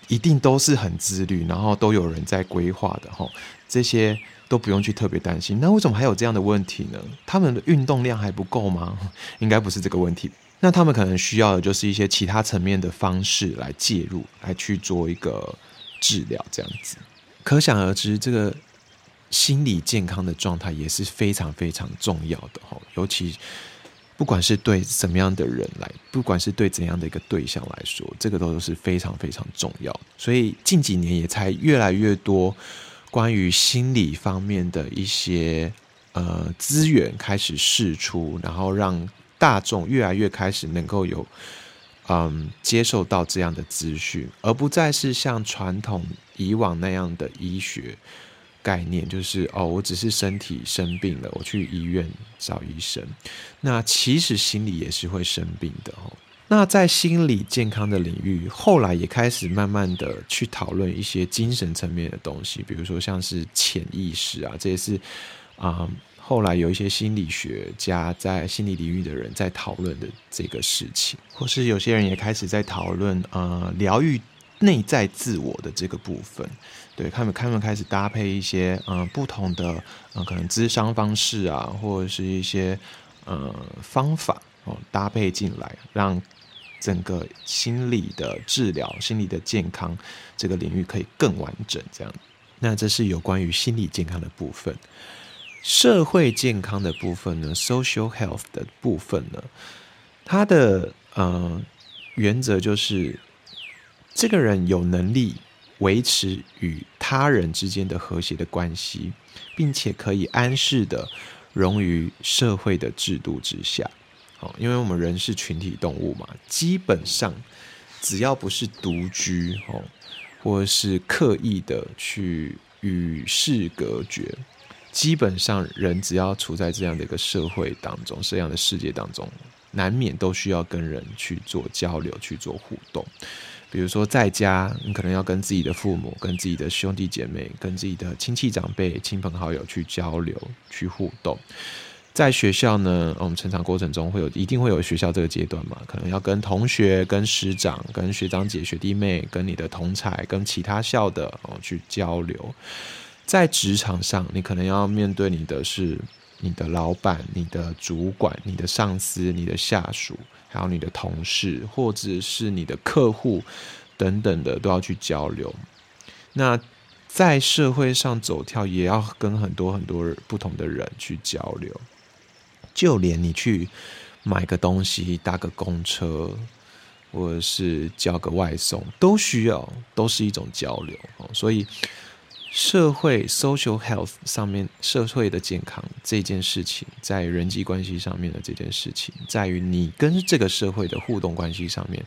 一定都是很自律，然后都有人在规划的哈，这些都不用去特别担心。那为什么还有这样的问题呢？他们的运动量还不够吗？应该不是这个问题。那他们可能需要的就是一些其他层面的方式来介入，来去做一个治疗，这样子。可想而知，这个心理健康的状态也是非常非常重要的哈。尤其不管是对什么样的人来，不管是对怎样的一个对象来说，这个都是非常非常重要。所以近几年也才越来越多关于心理方面的一些呃资源开始释出，然后让。大众越来越开始能够有嗯接受到这样的资讯，而不再是像传统以往那样的医学概念，就是哦，我只是身体生病了，我去医院找医生。那其实心理也是会生病的哦。那在心理健康的领域，后来也开始慢慢的去讨论一些精神层面的东西，比如说像是潜意识啊，这也是啊，后来有一些心理学家在心理领域的人在讨论的这个事情，或是有些人也开始在讨论呃疗愈内在自我的这个部分，对他们他们开始搭配一些嗯不同的嗯可能咨商方式啊，或者是一些呃方法哦搭配进来，让。整个心理的治疗、心理的健康这个领域可以更完整，这样。那这是有关于心理健康的部分。社会健康的部分呢？Social health 的部分呢？它的呃原则就是，这个人有能力维持与他人之间的和谐的关系，并且可以安适的融于社会的制度之下。哦，因为我们人是群体动物嘛，基本上只要不是独居哦，或是刻意的去与世隔绝，基本上人只要处在这样的一个社会当中，这样的世界当中，难免都需要跟人去做交流、去做互动。比如说在家，你可能要跟自己的父母、跟自己的兄弟姐妹、跟自己的亲戚长辈、亲朋好友去交流、去互动。在学校呢，我们成长过程中会有一定会有学校这个阶段嘛，可能要跟同学、跟师长、跟学长姐、学弟妹、跟你的同才、跟其他校的哦去交流。在职场上，你可能要面对你的是你的老板、你的主管、你的上司、你的下属，还有你的同事，或者是你的客户等等的，都要去交流。那在社会上走跳，也要跟很多很多不同的人去交流。就连你去买个东西、搭个公车，或者是叫个外送，都需要，都是一种交流。所以，社会 （social health） 上面，社会的健康这件事情，在人际关系上面的这件事情，在于你跟这个社会的互动关系上面。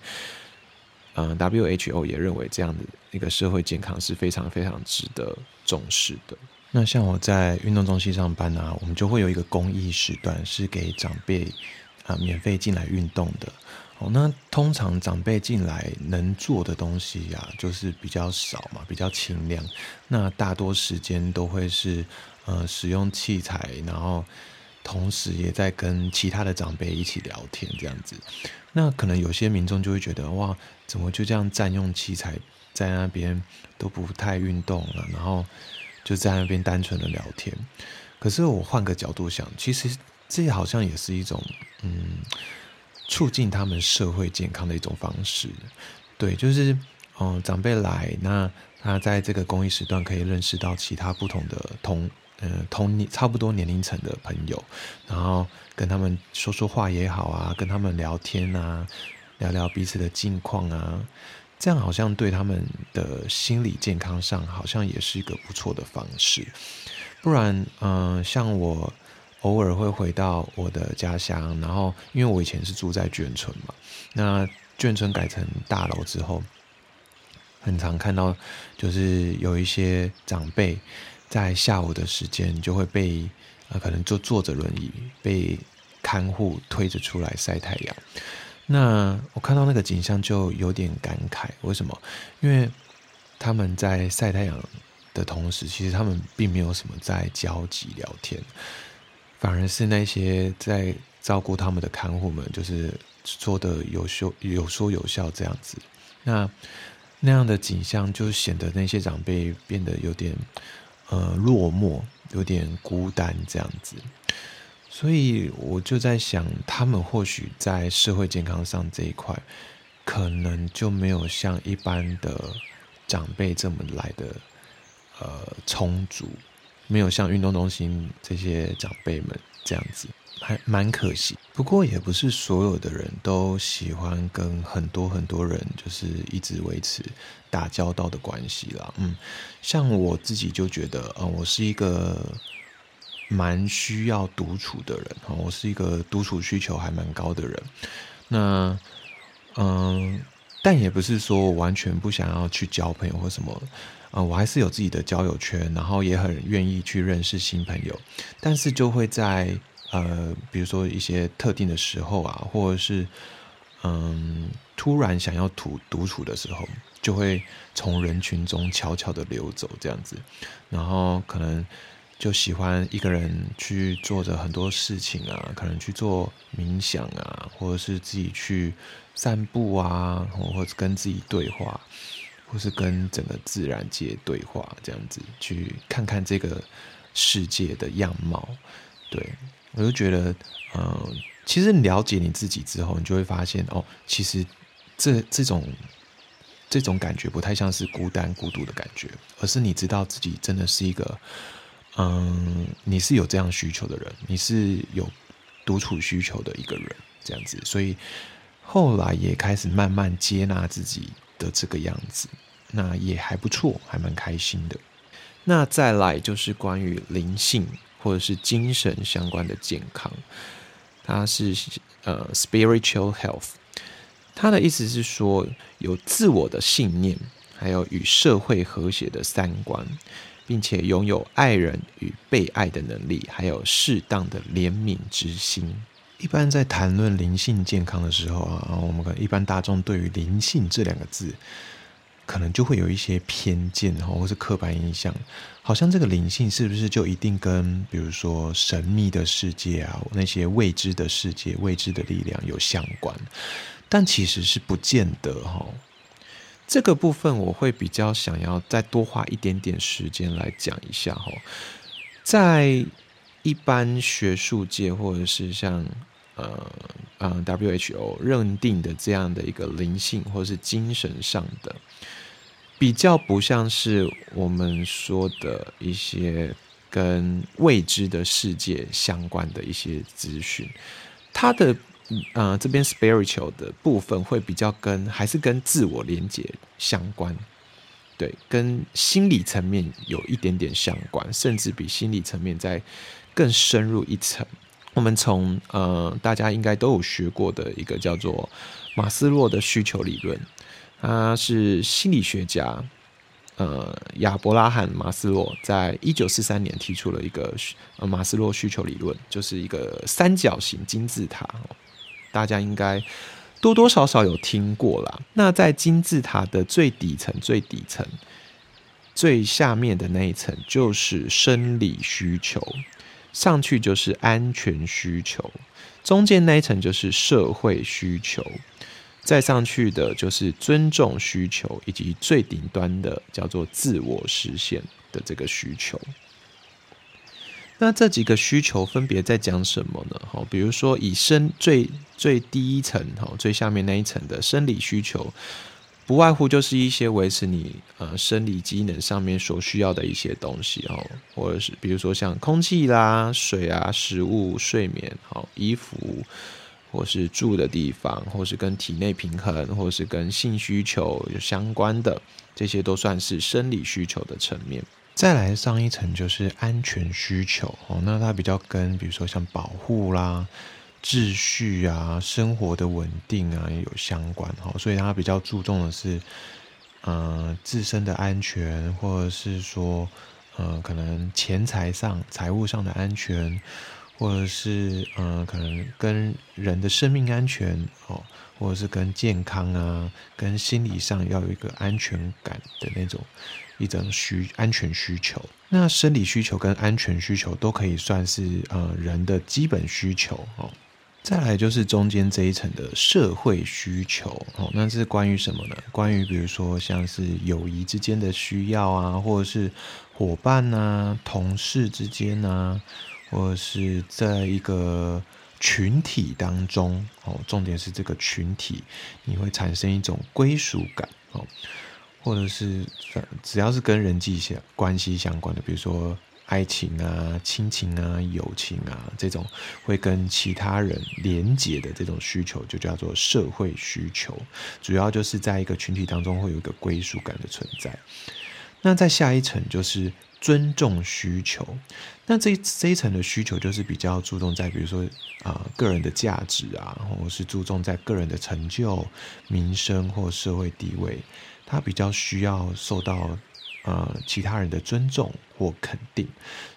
嗯，WHO 也认为这样的一个社会健康是非常非常值得重视的。那像我在运动中心上班啊，我们就会有一个公益时段，是给长辈啊免费进来运动的。哦，那通常长辈进来能做的东西呀，就是比较少嘛，比较轻量。那大多时间都会是呃使用器材，然后同时也在跟其他的长辈一起聊天这样子。那可能有些民众就会觉得哇，怎么就这样占用器材在那边都不太运动了，然后。就在那边单纯的聊天，可是我换个角度想，其实这好像也是一种嗯，促进他们社会健康的一种方式。对，就是嗯，长辈来，那他在这个公益时段可以认识到其他不同的同嗯同差不多年龄层的朋友，然后跟他们说说话也好啊，跟他们聊天啊，聊聊彼此的近况啊。这样好像对他们的心理健康上，好像也是一个不错的方式。不然，嗯，像我偶尔会回到我的家乡，然后因为我以前是住在眷村嘛，那眷村改成大楼之后，很常看到就是有一些长辈在下午的时间就会被呃，可能就坐着轮椅被看护推着出来晒太阳。那我看到那个景象就有点感慨，为什么？因为他们在晒太阳的同时，其实他们并没有什么在交集聊天，反而是那些在照顾他们的看护们，就是做的有说有说有笑这样子。那那样的景象就显得那些长辈变得有点呃落寞，有点孤单这样子。所以我就在想，他们或许在社会健康上这一块，可能就没有像一般的长辈这么来的呃充足，没有像运动中心这些长辈们这样子，还蛮可惜。不过也不是所有的人都喜欢跟很多很多人就是一直维持打交道的关系啦。嗯，像我自己就觉得，呃，我是一个。蛮需要独处的人哈，我是一个独处需求还蛮高的人。那嗯，但也不是说我完全不想要去交朋友或什么，呃，我还是有自己的交友圈，然后也很愿意去认识新朋友，但是就会在呃，比如说一些特定的时候啊，或者是嗯，突然想要独独处的时候，就会从人群中悄悄的流走这样子，然后可能。就喜欢一个人去做着很多事情啊，可能去做冥想啊，或者是自己去散步啊，或者跟自己对话，或是跟整个自然界对话，这样子去看看这个世界的样貌。对我就觉得，嗯，其实了解你自己之后，你就会发现，哦，其实这这种这种感觉不太像是孤单孤独的感觉，而是你知道自己真的是一个。嗯，你是有这样需求的人，你是有独处需求的一个人，这样子，所以后来也开始慢慢接纳自己的这个样子，那也还不错，还蛮开心的。那再来就是关于灵性或者是精神相关的健康，它是呃 spiritual health，它的意思是说有自我的信念，还有与社会和谐的三观。并且拥有爱人与被爱的能力，还有适当的怜悯之心。一般在谈论灵性健康的时候啊，我们可一般大众对于灵性这两个字，可能就会有一些偏见哈，或是刻板印象，好像这个灵性是不是就一定跟比如说神秘的世界啊，那些未知的世界、未知的力量有相关？但其实是不见得哈。这个部分我会比较想要再多花一点点时间来讲一下哈，在一般学术界或者是像呃呃 WHO 认定的这样的一个灵性或是精神上的，比较不像是我们说的一些跟未知的世界相关的一些资讯，它的。嗯，这边 spiritual 的部分会比较跟还是跟自我连接相关，对，跟心理层面有一点点相关，甚至比心理层面再更深入一层。我们从呃大家应该都有学过的一个叫做马斯洛的需求理论，他是心理学家，呃亚伯拉罕马斯洛在一九四三年提出了一个呃马斯洛需求理论，就是一个三角形金字塔。大家应该多多少少有听过啦。那在金字塔的最底层、最底层、最下面的那一层，就是生理需求；上去就是安全需求；中间那一层就是社会需求；再上去的就是尊重需求，以及最顶端的叫做自我实现的这个需求。那这几个需求分别在讲什么呢？哈，比如说以生最最低一层哈，最下面那一层的生理需求，不外乎就是一些维持你呃生理机能上面所需要的一些东西哦，或者是比如说像空气啦、水啊、食物、睡眠、好衣服，或是住的地方，或是跟体内平衡，或是跟性需求有相关的，这些都算是生理需求的层面。再来上一层就是安全需求哦，那它比较跟比如说像保护啦、秩序啊、生活的稳定啊有相关哈，所以它比较注重的是，呃，自身的安全，或者是说，呃，可能钱财上、财务上的安全，或者是呃，可能跟人的生命安全哦，或者是跟健康啊、跟心理上要有一个安全感的那种。一种需安全需求，那生理需求跟安全需求都可以算是呃人的基本需求哦。再来就是中间这一层的社会需求哦，那是关于什么呢？关于比如说像是友谊之间的需要啊，或者是伙伴呐、同事之间呐，或者是在一个群体当中哦，重点是这个群体你会产生一种归属感哦。或者是只要是跟人际相关系相关的，比如说爱情啊、亲情啊、友情啊这种会跟其他人连结的这种需求，就叫做社会需求。主要就是在一个群体当中会有一个归属感的存在。那在下一层就是尊重需求。那这这一层的需求就是比较注重在，比如说啊个人的价值啊，或者是注重在个人的成就、名声或社会地位，他比较需要受到呃其他人的尊重或肯定，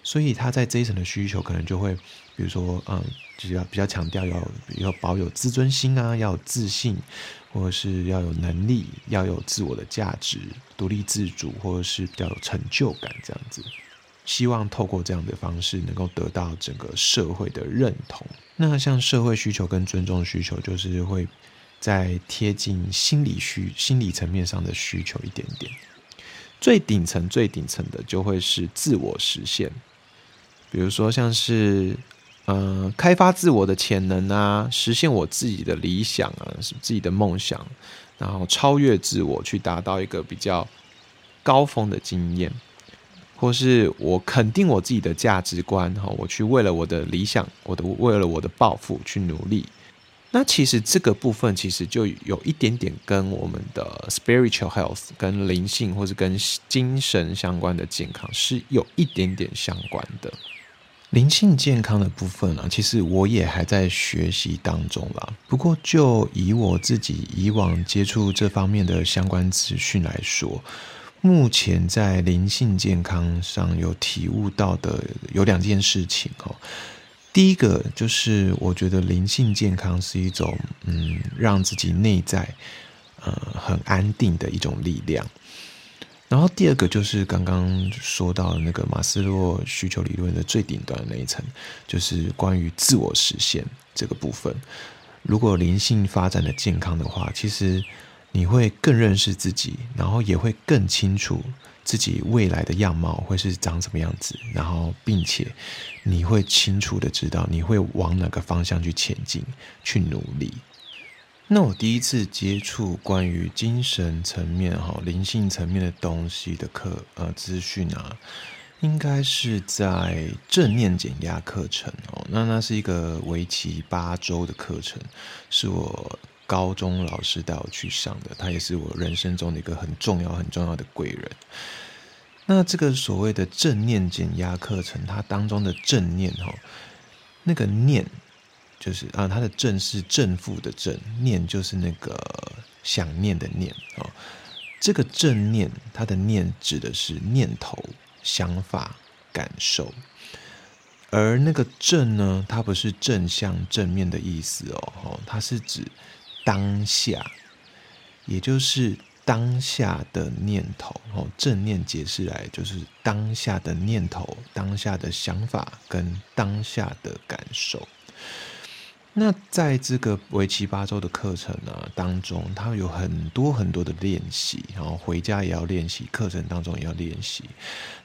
所以他在这一层的需求可能就会，比如说嗯，就要比较强调要要保有自尊心啊，要有自信，或者是要有能力，要有自我的价值、独立自主，或者是比较有成就感这样子。希望透过这样的方式，能够得到整个社会的认同。那像社会需求跟尊重需求，就是会在贴近心理需、心理层面上的需求一点点。最顶层、最顶层的就会是自我实现，比如说像是呃开发自我的潜能啊，实现我自己的理想啊，是自己的梦想，然后超越自我，去达到一个比较高峰的经验。或是我肯定我自己的价值观，哈，我去为了我的理想，我的为了我的抱负去努力。那其实这个部分其实就有一点点跟我们的 spiritual health、跟灵性或是跟精神相关的健康是有一点点相关的。灵性健康的部分啊，其实我也还在学习当中啦。不过就以我自己以往接触这方面的相关资讯来说。目前在灵性健康上有体悟到的有两件事情哦。第一个就是我觉得灵性健康是一种嗯，让自己内在呃很安定的一种力量。然后第二个就是刚刚说到的那个马斯洛需求理论的最顶端的那一层，就是关于自我实现这个部分。如果灵性发展的健康的话，其实。你会更认识自己，然后也会更清楚自己未来的样貌会是长什么样子，然后并且你会清楚的知道你会往哪个方向去前进、去努力。那我第一次接触关于精神层面、哈灵性层面的东西的课呃资讯啊，应该是在正念减压课程哦。那那是一个为期八周的课程，是我。高中老师带我去上的，他也是我人生中的一个很重要、很重要的贵人。那这个所谓的正念减压课程，它当中的正念哈，那个念就是啊，它的正是正负的正，念就是那个想念的念啊。这个正念，它的念指的是念头、想法、感受，而那个正呢，它不是正向、正面的意思哦，哈，它是指。当下，也就是当下的念头哦。正念解释来就是当下的念头、当下的想法跟当下的感受。那在这个为期八周的课程呢当中，它有很多很多的练习，然后回家也要练习，课程当中也要练习。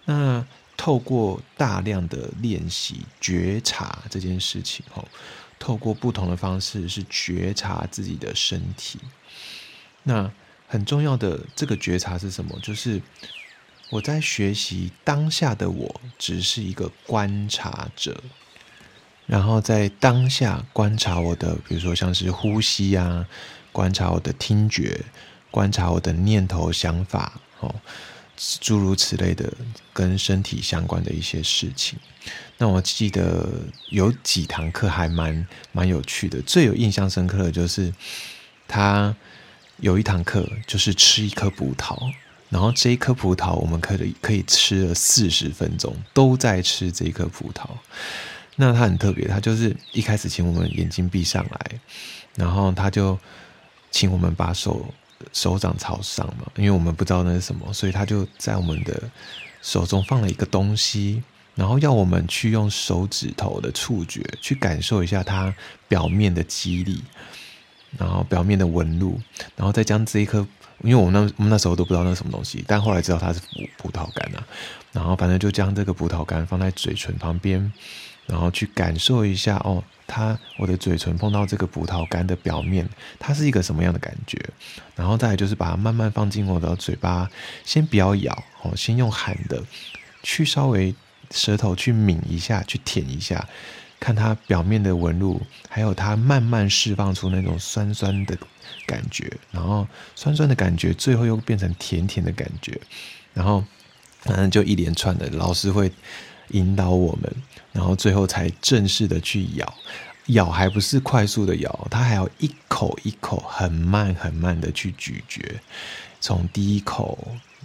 那透过大量的练习觉察这件事情哦。透过不同的方式，是觉察自己的身体。那很重要的这个觉察是什么？就是我在学习当下的我，只是一个观察者，然后在当下观察我的，比如说像是呼吸啊，观察我的听觉，观察我的念头、想法，哦。诸如此类的跟身体相关的一些事情，那我记得有几堂课还蛮蛮有趣的。最有印象深刻的就是，他有一堂课就是吃一颗葡萄，然后这一颗葡萄我们可以可以吃了四十分钟，都在吃这一颗葡萄。那他很特别，他就是一开始请我们眼睛闭上来，然后他就请我们把手。手掌朝上嘛，因为我们不知道那是什么，所以他就在我们的手中放了一个东西，然后要我们去用手指头的触觉去感受一下它表面的肌理，然后表面的纹路，然后再将这一颗，因为我们那那时候都不知道那是什么东西，但后来知道它是葡葡萄干啊，然后反正就将这个葡萄干放在嘴唇旁边，然后去感受一下哦。它，我的嘴唇碰到这个葡萄干的表面，它是一个什么样的感觉？然后再来就是把它慢慢放进我的嘴巴，先不要咬哦，先用含的，去稍微舌头去抿一下，去舔一下，看它表面的纹路，还有它慢慢释放出那种酸酸的感觉，然后酸酸的感觉，最后又变成甜甜的感觉，然后反正就一连串的老师会引导我们，然后最后才正式的去咬。咬还不是快速的咬，它还要一口一口很慢很慢的去咀嚼，从第一口，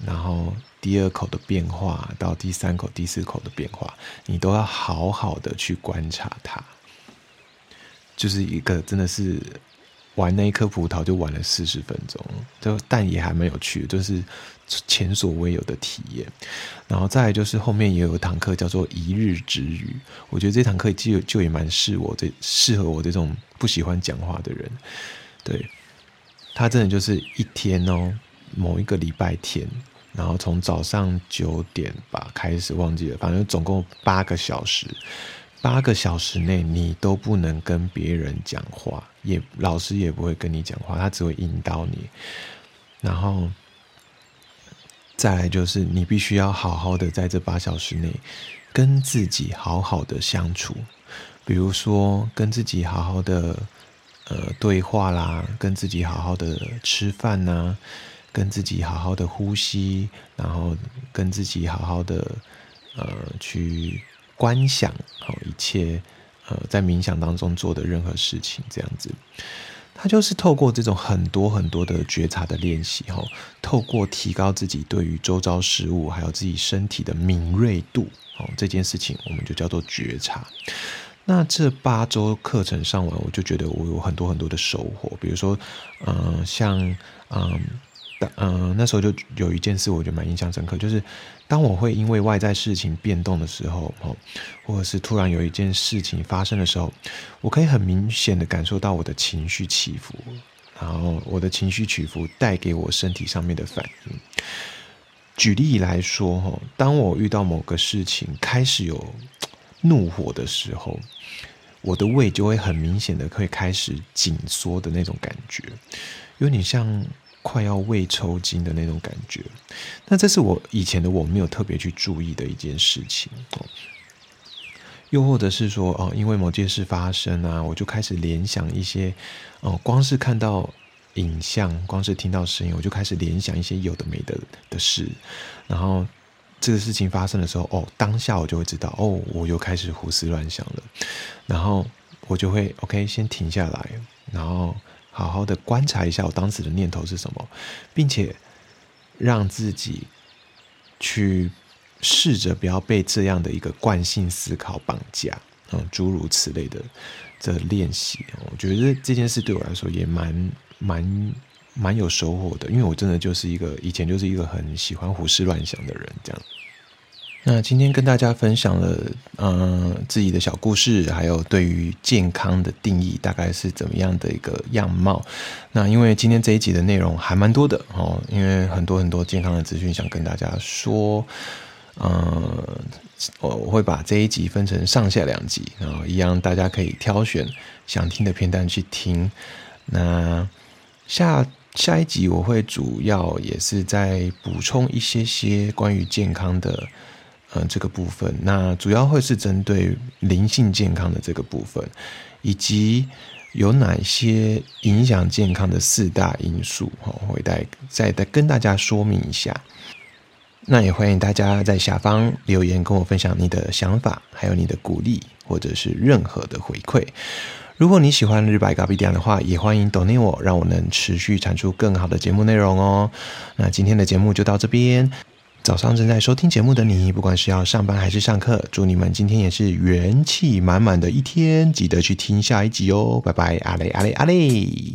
然后第二口的变化到第三口、第四口的变化，你都要好好的去观察它。就是一个真的是玩那一颗葡萄就玩了四十分钟，就但也还蛮有趣的，就是前所未有的体验。然后再来就是后面也有一堂课叫做一日之语，我觉得这堂课就就也蛮适我这适合我这种不喜欢讲话的人。对，他真的就是一天哦，某一个礼拜天，然后从早上九点吧开始忘记了，反正总共八个小时。八个小时内，你都不能跟别人讲话，也老师也不会跟你讲话，他只会引导你。然后，再来就是你必须要好好的在这八小时内跟自己好好的相处，比如说跟自己好好的呃对话啦，跟自己好好的吃饭呐，跟自己好好的呼吸，然后跟自己好好的呃去。观想好一切，呃，在冥想当中做的任何事情，这样子，他就是透过这种很多很多的觉察的练习，哈，透过提高自己对于周遭事物还有自己身体的敏锐度，哦，这件事情我们就叫做觉察。那这八周课程上完，我就觉得我有很多很多的收获，比如说，嗯，像，嗯。嗯，那时候就有一件事，我觉得蛮印象深刻，就是当我会因为外在事情变动的时候，哦，或者是突然有一件事情发生的时候，我可以很明显的感受到我的情绪起伏，然后我的情绪起伏带给我身体上面的反应。举例来说，哈，当我遇到某个事情开始有怒火的时候，我的胃就会很明显的会开始紧缩的那种感觉，有点像。快要胃抽筋的那种感觉，那这是我以前的我没有特别去注意的一件事情哦。又或者是说，哦，因为某件事发生啊，我就开始联想一些，哦，光是看到影像，光是听到声音，我就开始联想一些有的没的的事。然后这个事情发生的时候，哦，当下我就会知道，哦，我又开始胡思乱想了。然后我就会 OK，先停下来，然后。好好的观察一下我当时的念头是什么，并且让自己去试着不要被这样的一个惯性思考绑架，嗯，诸如此类的这练习，我觉得这件事对我来说也蛮蛮蛮有收获的，因为我真的就是一个以前就是一个很喜欢胡思乱想的人，这样。那今天跟大家分享了，嗯，自己的小故事，还有对于健康的定义大概是怎么样的一个样貌。那因为今天这一集的内容还蛮多的哦，因为很多很多健康的资讯想跟大家说，嗯，我我会把这一集分成上下两集，然后一样大家可以挑选想听的片段去听。那下下一集我会主要也是在补充一些些关于健康的。嗯，这个部分，那主要会是针对灵性健康的这个部分，以及有哪些影响健康的四大因素，哈，会再再再跟大家说明一下。那也欢迎大家在下方留言跟我分享你的想法，还有你的鼓励，或者是任何的回馈。如果你喜欢日白咖啡店的话，也欢迎 donate 我，让我能持续产出更好的节目内容哦。那今天的节目就到这边。早上正在收听节目的你，不管是要上班还是上课，祝你们今天也是元气满满的一天。记得去听下一集哦，拜拜，阿雷阿雷阿雷。